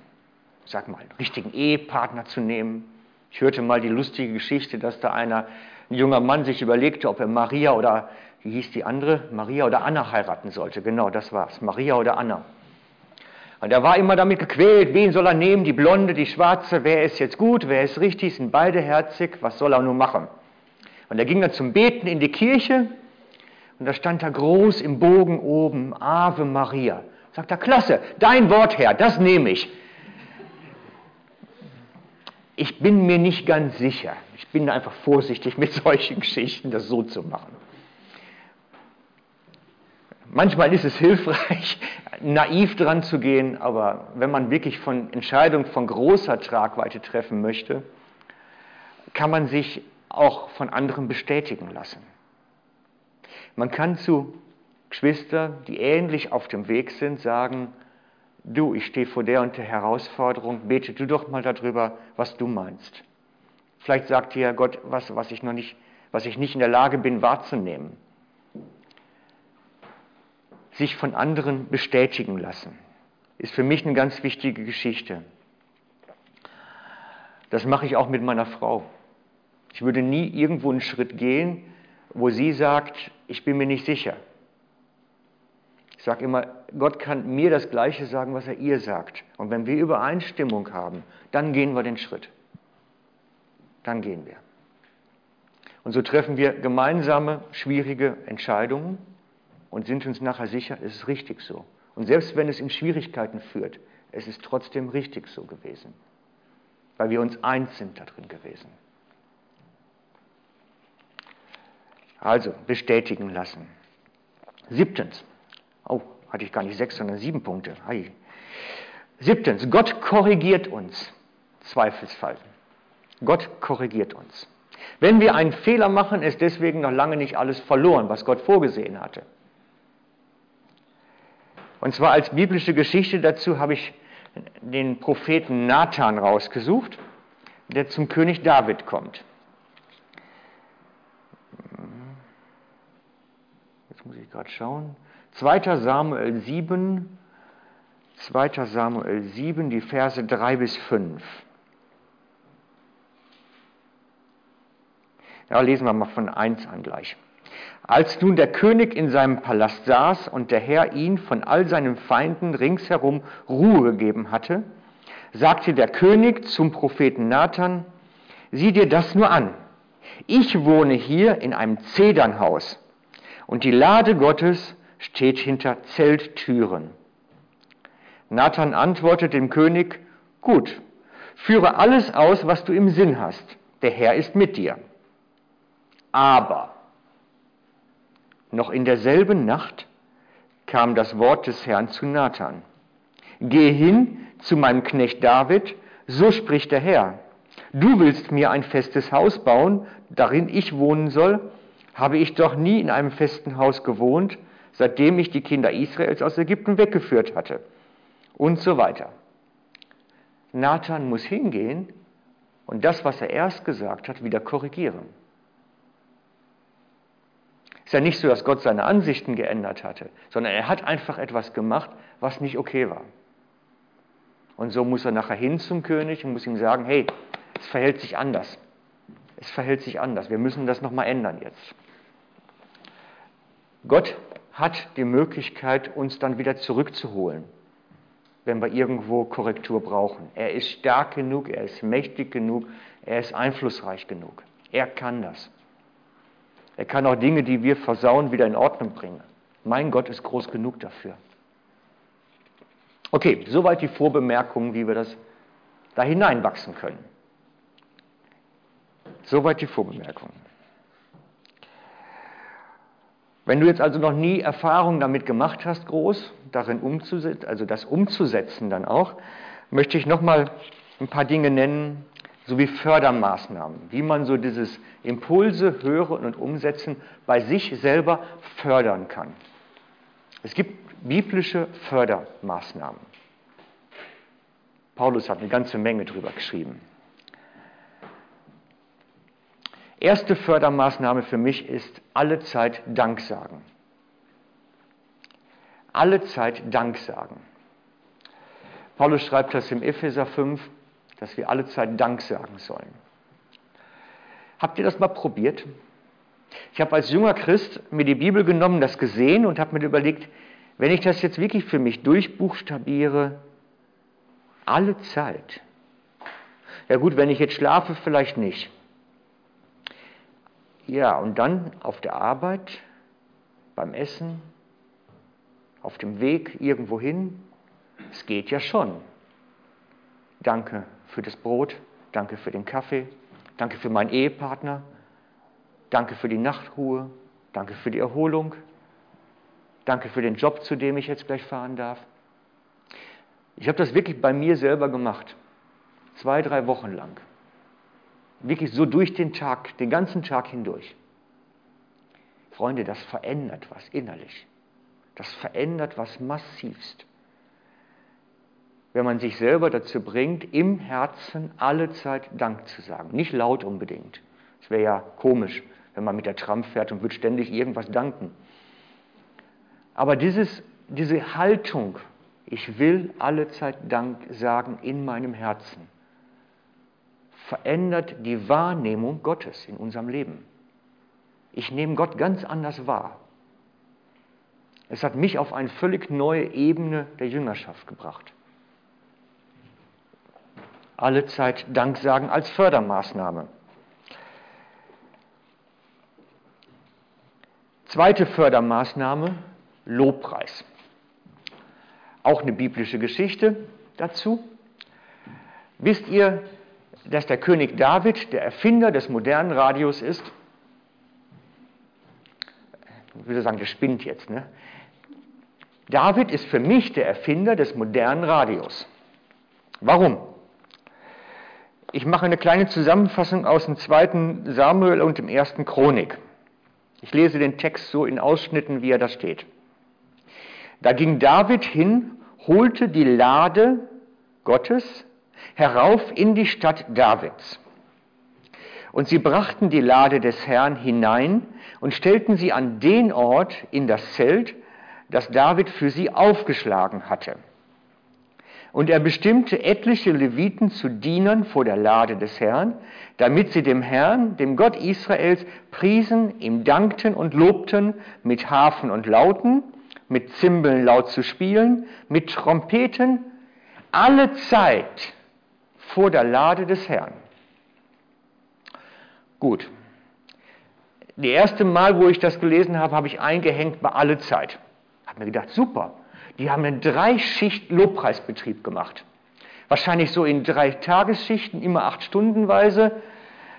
sag mal, einen richtigen Ehepartner zu nehmen. Ich hörte mal die lustige Geschichte, dass da einer, ein junger Mann sich überlegte, ob er Maria oder, wie hieß die andere, Maria oder Anna heiraten sollte. Genau, das war's, Maria oder Anna. Und er war immer damit gequält, wen soll er nehmen, die Blonde, die Schwarze, wer ist jetzt gut, wer ist richtig, sind beide herzig, was soll er nun machen? Und er ging dann zum Beten in die Kirche und da stand da groß im Bogen oben, Ave Maria. Sagt er, klasse, dein Wort, Herr, das nehme ich. Ich bin mir nicht ganz sicher. Ich bin einfach vorsichtig mit solchen Geschichten, das so zu machen. Manchmal ist es hilfreich, naiv dran zu gehen, aber wenn man wirklich von Entscheidungen von großer Tragweite treffen möchte, kann man sich auch von anderen bestätigen lassen. Man kann zu Geschwistern, die ähnlich auf dem Weg sind, sagen, du, ich stehe vor der und der Herausforderung, bete du doch mal darüber, was du meinst. Vielleicht sagt dir Gott was, was ich noch nicht, was ich nicht in der Lage bin wahrzunehmen. Sich von anderen bestätigen lassen, ist für mich eine ganz wichtige Geschichte. Das mache ich auch mit meiner Frau. Ich würde nie irgendwo einen Schritt gehen, wo sie sagt, ich bin mir nicht sicher. Ich sage immer, Gott kann mir das Gleiche sagen, was er ihr sagt. Und wenn wir Übereinstimmung haben, dann gehen wir den Schritt. Dann gehen wir. Und so treffen wir gemeinsame, schwierige Entscheidungen und sind uns nachher sicher, es ist richtig so. Und selbst wenn es in Schwierigkeiten führt, es ist trotzdem richtig so gewesen, weil wir uns eins sind darin gewesen. Also bestätigen lassen. Siebtens. Oh, hatte ich gar nicht sechs, sondern sieben Punkte. Hi. Siebtens. Gott korrigiert uns. Zweifelsfall. Gott korrigiert uns. Wenn wir einen Fehler machen, ist deswegen noch lange nicht alles verloren, was Gott vorgesehen hatte. Und zwar als biblische Geschichte dazu habe ich den Propheten Nathan rausgesucht, der zum König David kommt. Jetzt muss ich gerade schauen. 2. Samuel 7, 2. Samuel 7, die Verse 3 bis 5. Ja, lesen wir mal von 1 an gleich. Als nun der König in seinem Palast saß und der Herr ihn von all seinen Feinden ringsherum Ruhe gegeben hatte, sagte der König zum Propheten Nathan, sieh dir das nur an. Ich wohne hier in einem Zedernhaus und die Lade Gottes steht hinter Zelttüren. Nathan antwortet dem König, gut, führe alles aus, was du im Sinn hast. Der Herr ist mit dir. Aber noch in derselben Nacht kam das Wort des Herrn zu Nathan. Geh hin zu meinem Knecht David, so spricht der Herr. Du willst mir ein festes Haus bauen, darin ich wohnen soll? Habe ich doch nie in einem festen Haus gewohnt, seitdem ich die Kinder Israels aus Ägypten weggeführt hatte. Und so weiter. Nathan muss hingehen und das, was er erst gesagt hat, wieder korrigieren. Ist ja nicht so, dass Gott seine Ansichten geändert hatte, sondern er hat einfach etwas gemacht, was nicht okay war. Und so muss er nachher hin zum König und muss ihm sagen, hey, es verhält sich anders. Es verhält sich anders. Wir müssen das nochmal ändern jetzt. Gott hat die Möglichkeit, uns dann wieder zurückzuholen, wenn wir irgendwo Korrektur brauchen. Er ist stark genug, er ist mächtig genug, er ist einflussreich genug. Er kann das. Er kann auch Dinge, die wir versauen, wieder in Ordnung bringen. Mein Gott ist groß genug dafür. Okay, soweit die Vorbemerkungen, wie wir das da hineinwachsen können. Soweit die Vorbemerkungen. Wenn du jetzt also noch nie Erfahrung damit gemacht hast, groß, darin umzusetzen, also das umzusetzen dann auch, möchte ich nochmal ein paar Dinge nennen, sowie Fördermaßnahmen, wie man so dieses Impulse hören und umsetzen bei sich selber fördern kann. Es gibt biblische Fördermaßnahmen. Paulus hat eine ganze Menge drüber geschrieben. Erste Fördermaßnahme für mich ist alle Zeit Dank sagen. Alle Zeit Dank sagen. Paulus schreibt das im Epheser 5, dass wir alle Zeit Dank sagen sollen. Habt ihr das mal probiert? Ich habe als junger Christ mir die Bibel genommen, das gesehen und habe mir überlegt, wenn ich das jetzt wirklich für mich durchbuchstabiere, alle Zeit. Ja gut, wenn ich jetzt schlafe, vielleicht nicht. Ja, und dann auf der Arbeit, beim Essen, auf dem Weg irgendwo hin. Es geht ja schon. Danke für das Brot, danke für den Kaffee, danke für meinen Ehepartner, danke für die Nachtruhe, danke für die Erholung, danke für den Job, zu dem ich jetzt gleich fahren darf. Ich habe das wirklich bei mir selber gemacht, zwei, drei Wochen lang. Wirklich so durch den Tag, den ganzen Tag hindurch. Freunde, das verändert was innerlich. Das verändert was massivst. Wenn man sich selber dazu bringt, im Herzen alle Zeit Dank zu sagen. Nicht laut unbedingt. Es wäre ja komisch, wenn man mit der Tram fährt und wird ständig irgendwas danken. Aber dieses, diese Haltung, ich will alle Zeit Dank sagen in meinem Herzen verändert die Wahrnehmung Gottes in unserem Leben. Ich nehme Gott ganz anders wahr. Es hat mich auf eine völlig neue Ebene der Jüngerschaft gebracht. Alle Zeit Dank sagen als Fördermaßnahme. Zweite Fördermaßnahme, Lobpreis. Auch eine biblische Geschichte dazu. Wisst ihr, dass der König David der Erfinder des modernen Radios ist? Ich würde sagen, der spinnt jetzt. Ne? David ist für mich der Erfinder des modernen Radios. Warum? Ich mache eine kleine Zusammenfassung aus dem zweiten Samuel und dem ersten Chronik. Ich lese den Text so in Ausschnitten, wie er da steht. Da ging David hin, holte die Lade Gottes herauf in die Stadt Davids. Und sie brachten die Lade des Herrn hinein und stellten sie an den Ort in das Zelt, das David für sie aufgeschlagen hatte. Und er bestimmte etliche Leviten zu Dienern vor der Lade des Herrn, damit sie dem Herrn, dem Gott Israels, priesen, ihm dankten und lobten mit Hafen und Lauten, mit Zimbeln laut zu spielen, mit Trompeten, alle Zeit vor der Lade des Herrn. Gut. Die erste Mal, wo ich das gelesen habe, habe ich eingehängt bei alle Zeit. Habe mir gedacht, super, die haben einen Drei-Schicht-Lobpreisbetrieb gemacht. Wahrscheinlich so in drei Tagesschichten, immer acht Stundenweise.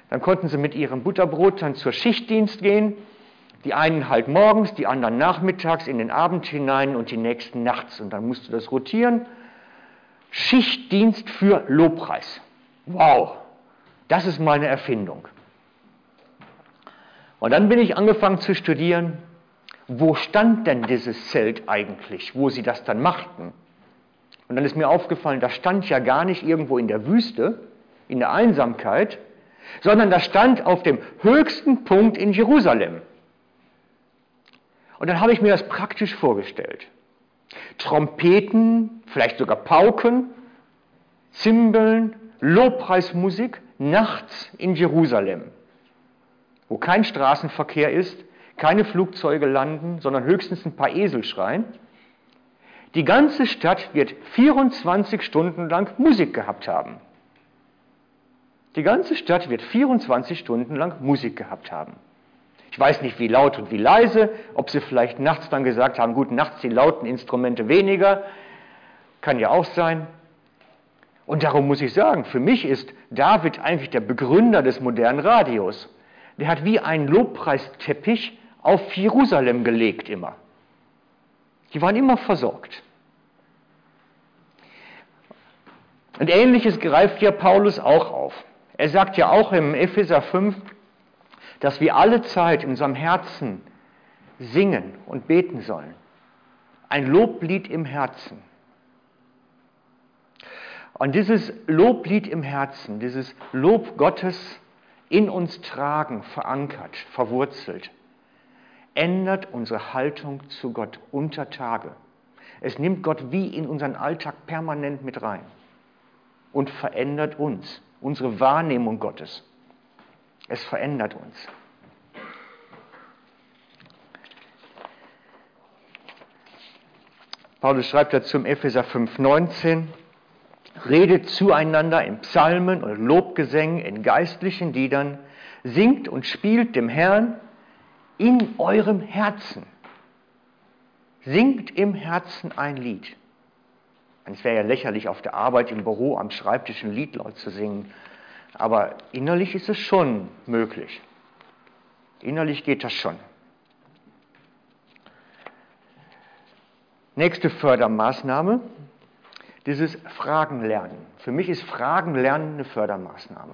Dann konnten sie mit ihrem Butterbrot dann zur Schichtdienst gehen. Die einen halt morgens, die anderen nachmittags in den Abend hinein und die nächsten nachts. Und dann musste das rotieren. Schichtdienst für Lobpreis. Wow, das ist meine Erfindung. Und dann bin ich angefangen zu studieren, wo stand denn dieses Zelt eigentlich, wo sie das dann machten. Und dann ist mir aufgefallen, das stand ja gar nicht irgendwo in der Wüste, in der Einsamkeit, sondern das stand auf dem höchsten Punkt in Jerusalem. Und dann habe ich mir das praktisch vorgestellt. Trompeten, vielleicht sogar Pauken, Zimbeln, Lobpreismusik nachts in Jerusalem, wo kein Straßenverkehr ist, keine Flugzeuge landen, sondern höchstens ein paar Esel schreien. Die ganze Stadt wird 24 Stunden lang Musik gehabt haben. Die ganze Stadt wird 24 Stunden lang Musik gehabt haben. Ich weiß nicht, wie laut und wie leise, ob sie vielleicht nachts dann gesagt haben, gut, nachts die lauten Instrumente weniger, kann ja auch sein. Und darum muss ich sagen, für mich ist David eigentlich der Begründer des modernen Radios. Der hat wie einen Lobpreisteppich auf Jerusalem gelegt immer. Die waren immer versorgt. Und ähnliches greift ja Paulus auch auf. Er sagt ja auch im Epheser 5, dass wir alle Zeit in unserem Herzen singen und beten sollen. Ein Loblied im Herzen. Und dieses Loblied im Herzen, dieses Lob Gottes in uns tragen, verankert, verwurzelt, ändert unsere Haltung zu Gott unter Tage. Es nimmt Gott wie in unseren Alltag permanent mit rein und verändert uns, unsere Wahrnehmung Gottes. Es verändert uns. Paulus schreibt dazu im Epheser 5,19, redet zueinander in Psalmen und Lobgesängen, in geistlichen Liedern, singt und spielt dem Herrn in eurem Herzen. Singt im Herzen ein Lied. Es wäre ja lächerlich, auf der Arbeit, im Büro, am Schreibtisch ein Lied laut zu singen. Aber innerlich ist es schon möglich. Innerlich geht das schon. Nächste Fördermaßnahme, dieses Fragenlernen. Für mich ist Fragenlernen eine Fördermaßnahme.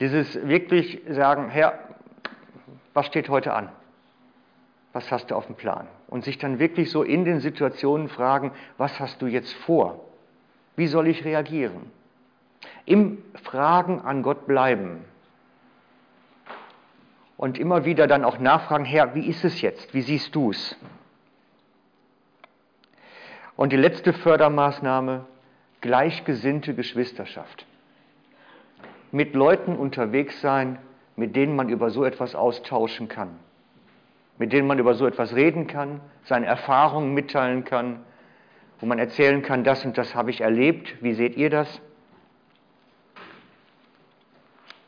Dieses wirklich sagen, Herr, was steht heute an? Was hast du auf dem Plan? Und sich dann wirklich so in den Situationen fragen, was hast du jetzt vor? Wie soll ich reagieren? Im Fragen an Gott bleiben. Und immer wieder dann auch nachfragen, Herr, wie ist es jetzt? Wie siehst du es? Und die letzte Fördermaßnahme, gleichgesinnte Geschwisterschaft. Mit Leuten unterwegs sein, mit denen man über so etwas austauschen kann, mit denen man über so etwas reden kann, seine Erfahrungen mitteilen kann, wo man erzählen kann, das und das habe ich erlebt, wie seht ihr das?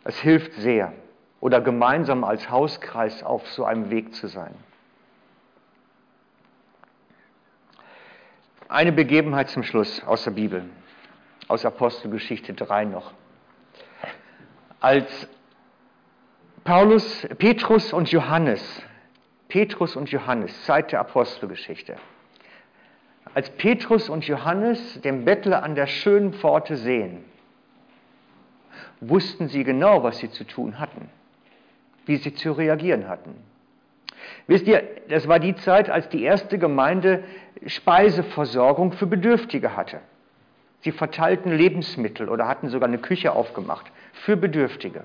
Es hilft sehr, oder gemeinsam als Hauskreis auf so einem Weg zu sein. Eine Begebenheit zum Schluss aus der Bibel, aus Apostelgeschichte 3 noch. Als Paulus, Petrus und Johannes, Petrus und Johannes, Zeit der Apostelgeschichte. Als Petrus und Johannes den Bettler an der schönen Pforte sehen, wussten sie genau, was sie zu tun hatten, wie sie zu reagieren hatten. Wisst ihr, das war die Zeit, als die erste Gemeinde Speiseversorgung für Bedürftige hatte. Sie verteilten Lebensmittel oder hatten sogar eine Küche aufgemacht für Bedürftige.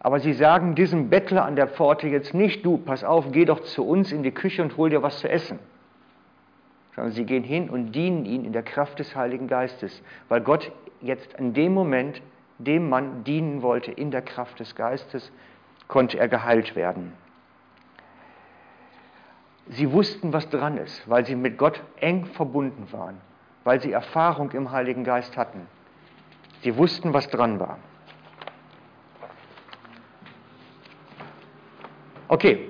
Aber sie sagen diesem Bettler an der Pforte jetzt nicht, du, pass auf, geh doch zu uns in die Küche und hol dir was zu essen. sondern sie gehen hin und dienen ihn in der Kraft des Heiligen Geistes, weil Gott jetzt in dem Moment dem Mann dienen wollte in der Kraft des Geistes, konnte er geheilt werden. Sie wussten, was dran ist, weil sie mit Gott eng verbunden waren, weil sie Erfahrung im Heiligen Geist hatten. Sie wussten, was dran war. Okay,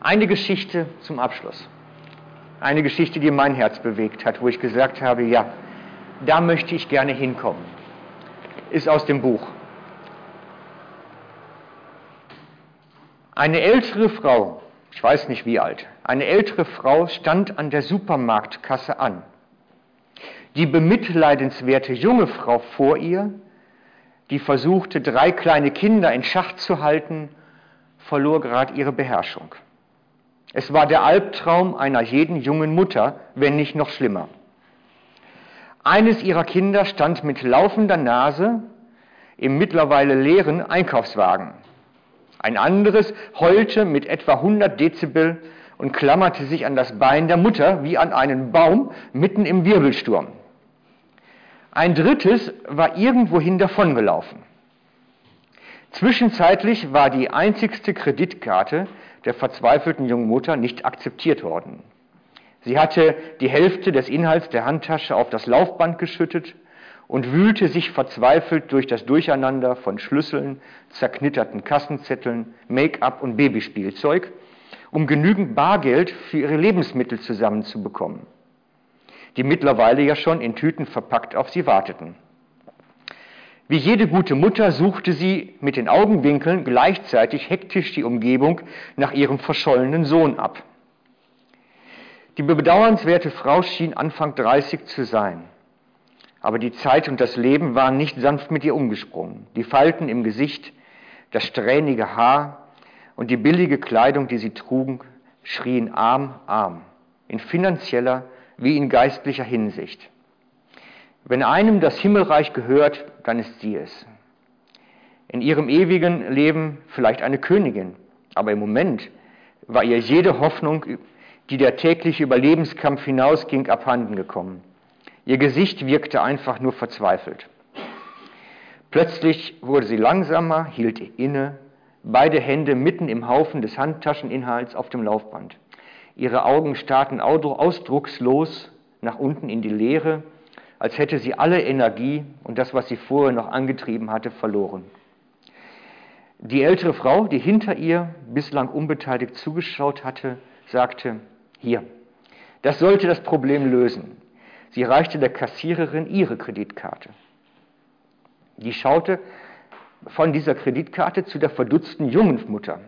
eine Geschichte zum Abschluss. Eine Geschichte, die mein Herz bewegt hat, wo ich gesagt habe, ja, da möchte ich gerne hinkommen. Ist aus dem Buch. Eine ältere Frau, ich weiß nicht wie alt, eine ältere Frau stand an der Supermarktkasse an. Die bemitleidenswerte junge Frau vor ihr, die versuchte, drei kleine Kinder in Schach zu halten, verlor gerade ihre Beherrschung. Es war der Albtraum einer jeden jungen Mutter, wenn nicht noch schlimmer. Eines ihrer Kinder stand mit laufender Nase im mittlerweile leeren Einkaufswagen. Ein anderes heulte mit etwa 100 Dezibel und klammerte sich an das Bein der Mutter wie an einen Baum mitten im Wirbelsturm. Ein drittes war irgendwohin davongelaufen. Zwischenzeitlich war die einzigste Kreditkarte der verzweifelten jungen Mutter nicht akzeptiert worden. Sie hatte die Hälfte des Inhalts der Handtasche auf das Laufband geschüttet und wühlte sich verzweifelt durch das Durcheinander von Schlüsseln, zerknitterten Kassenzetteln, Make-up und Babyspielzeug, um genügend Bargeld für ihre Lebensmittel zusammenzubekommen, die mittlerweile ja schon in Tüten verpackt auf sie warteten. Wie jede gute Mutter suchte sie mit den Augenwinkeln gleichzeitig hektisch die Umgebung nach ihrem verschollenen Sohn ab. Die bedauernswerte Frau schien Anfang 30 zu sein. Aber die Zeit und das Leben waren nicht sanft mit ihr umgesprungen. Die Falten im Gesicht, das strähnige Haar und die billige Kleidung, die sie trugen, schrien arm, arm, in finanzieller wie in geistlicher Hinsicht. Wenn einem das Himmelreich gehört, dann ist sie es. In ihrem ewigen Leben vielleicht eine Königin, aber im Moment war ihr jede Hoffnung, die der tägliche Überlebenskampf hinausging, abhanden gekommen. Ihr Gesicht wirkte einfach nur verzweifelt. Plötzlich wurde sie langsamer, hielt inne, beide Hände mitten im Haufen des Handtascheninhalts auf dem Laufband. Ihre Augen starrten ausdruckslos nach unten in die Leere, als hätte sie alle Energie und das, was sie vorher noch angetrieben hatte, verloren. Die ältere Frau, die hinter ihr bislang unbeteiligt zugeschaut hatte, sagte, hier, das sollte das Problem lösen. Sie reichte der Kassiererin ihre Kreditkarte. Die schaute von dieser Kreditkarte zu der verdutzten jungen Mutter.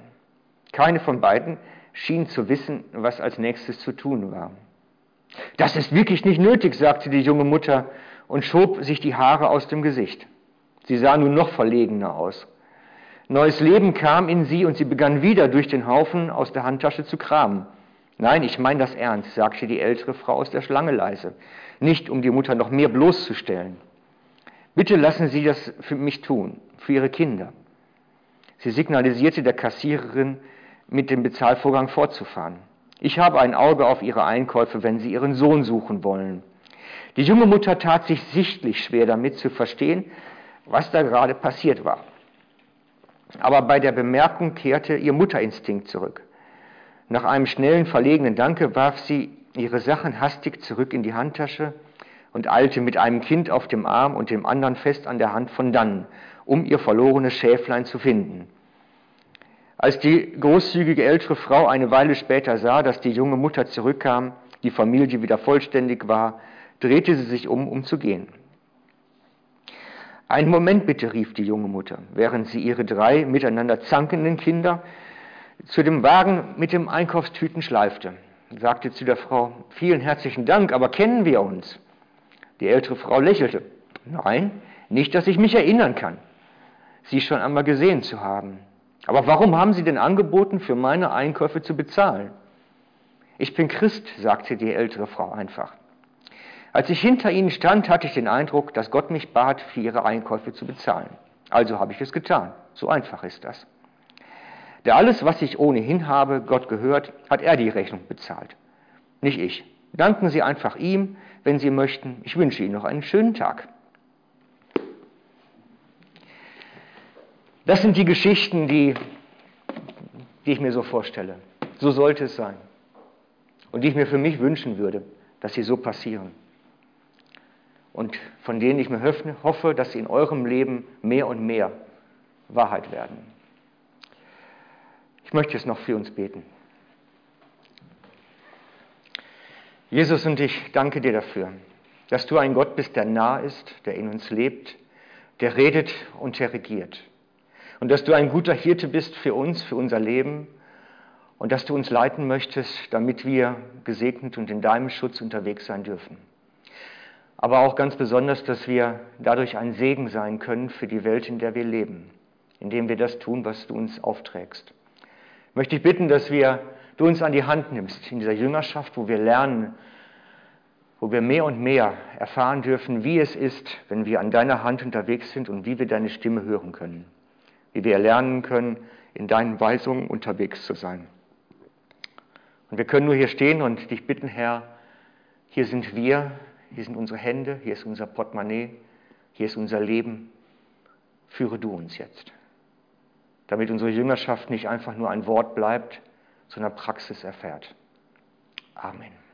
Keine von beiden schien zu wissen, was als nächstes zu tun war. Das ist wirklich nicht nötig, sagte die junge Mutter und schob sich die Haare aus dem Gesicht. Sie sah nun noch verlegener aus. Neues Leben kam in sie und sie begann wieder durch den Haufen aus der Handtasche zu kramen. Nein, ich meine das ernst, sagte die ältere Frau aus der Schlange leise nicht um die Mutter noch mehr bloßzustellen. Bitte lassen Sie das für mich tun, für Ihre Kinder. Sie signalisierte der Kassiererin, mit dem Bezahlvorgang fortzufahren. Ich habe ein Auge auf Ihre Einkäufe, wenn Sie Ihren Sohn suchen wollen. Die junge Mutter tat sich sichtlich schwer damit zu verstehen, was da gerade passiert war. Aber bei der Bemerkung kehrte ihr Mutterinstinkt zurück. Nach einem schnellen, verlegenen Danke warf sie ihre Sachen hastig zurück in die Handtasche und eilte mit einem Kind auf dem Arm und dem anderen fest an der Hand von dannen, um ihr verlorenes Schäflein zu finden. Als die großzügige ältere Frau eine Weile später sah, dass die junge Mutter zurückkam, die Familie wieder vollständig war, drehte sie sich um, um zu gehen. Einen Moment bitte, rief die junge Mutter, während sie ihre drei miteinander zankenden Kinder zu dem Wagen mit dem Einkaufstüten schleifte sagte zu der Frau, vielen herzlichen Dank, aber kennen wir uns? Die ältere Frau lächelte. Nein, nicht, dass ich mich erinnern kann, Sie schon einmal gesehen zu haben. Aber warum haben Sie denn angeboten, für meine Einkäufe zu bezahlen? Ich bin Christ, sagte die ältere Frau einfach. Als ich hinter Ihnen stand, hatte ich den Eindruck, dass Gott mich bat, für Ihre Einkäufe zu bezahlen. Also habe ich es getan. So einfach ist das. Der alles, was ich ohnehin habe, Gott gehört, hat er die Rechnung bezahlt. Nicht ich. Danken Sie einfach ihm, wenn Sie möchten. Ich wünsche Ihnen noch einen schönen Tag. Das sind die Geschichten, die, die ich mir so vorstelle. So sollte es sein. Und die ich mir für mich wünschen würde, dass sie so passieren. Und von denen ich mir hoffe, dass sie in eurem Leben mehr und mehr Wahrheit werden. Ich möchte jetzt noch für uns beten. Jesus und ich danke dir dafür, dass du ein Gott bist, der nah ist, der in uns lebt, der redet und der regiert. Und dass du ein guter Hirte bist für uns, für unser Leben und dass du uns leiten möchtest, damit wir gesegnet und in deinem Schutz unterwegs sein dürfen. Aber auch ganz besonders, dass wir dadurch ein Segen sein können für die Welt, in der wir leben, indem wir das tun, was du uns aufträgst. Möchte ich bitten, dass wir, du uns an die Hand nimmst in dieser Jüngerschaft, wo wir lernen, wo wir mehr und mehr erfahren dürfen, wie es ist, wenn wir an deiner Hand unterwegs sind und wie wir deine Stimme hören können, wie wir lernen können, in deinen Weisungen unterwegs zu sein. Und wir können nur hier stehen und dich bitten, Herr, hier sind wir, hier sind unsere Hände, hier ist unser Portemonnaie, hier ist unser Leben. Führe du uns jetzt, damit unsere Jüngerschaft nicht einfach nur ein Wort bleibt, sondern Praxis erfährt. Amen.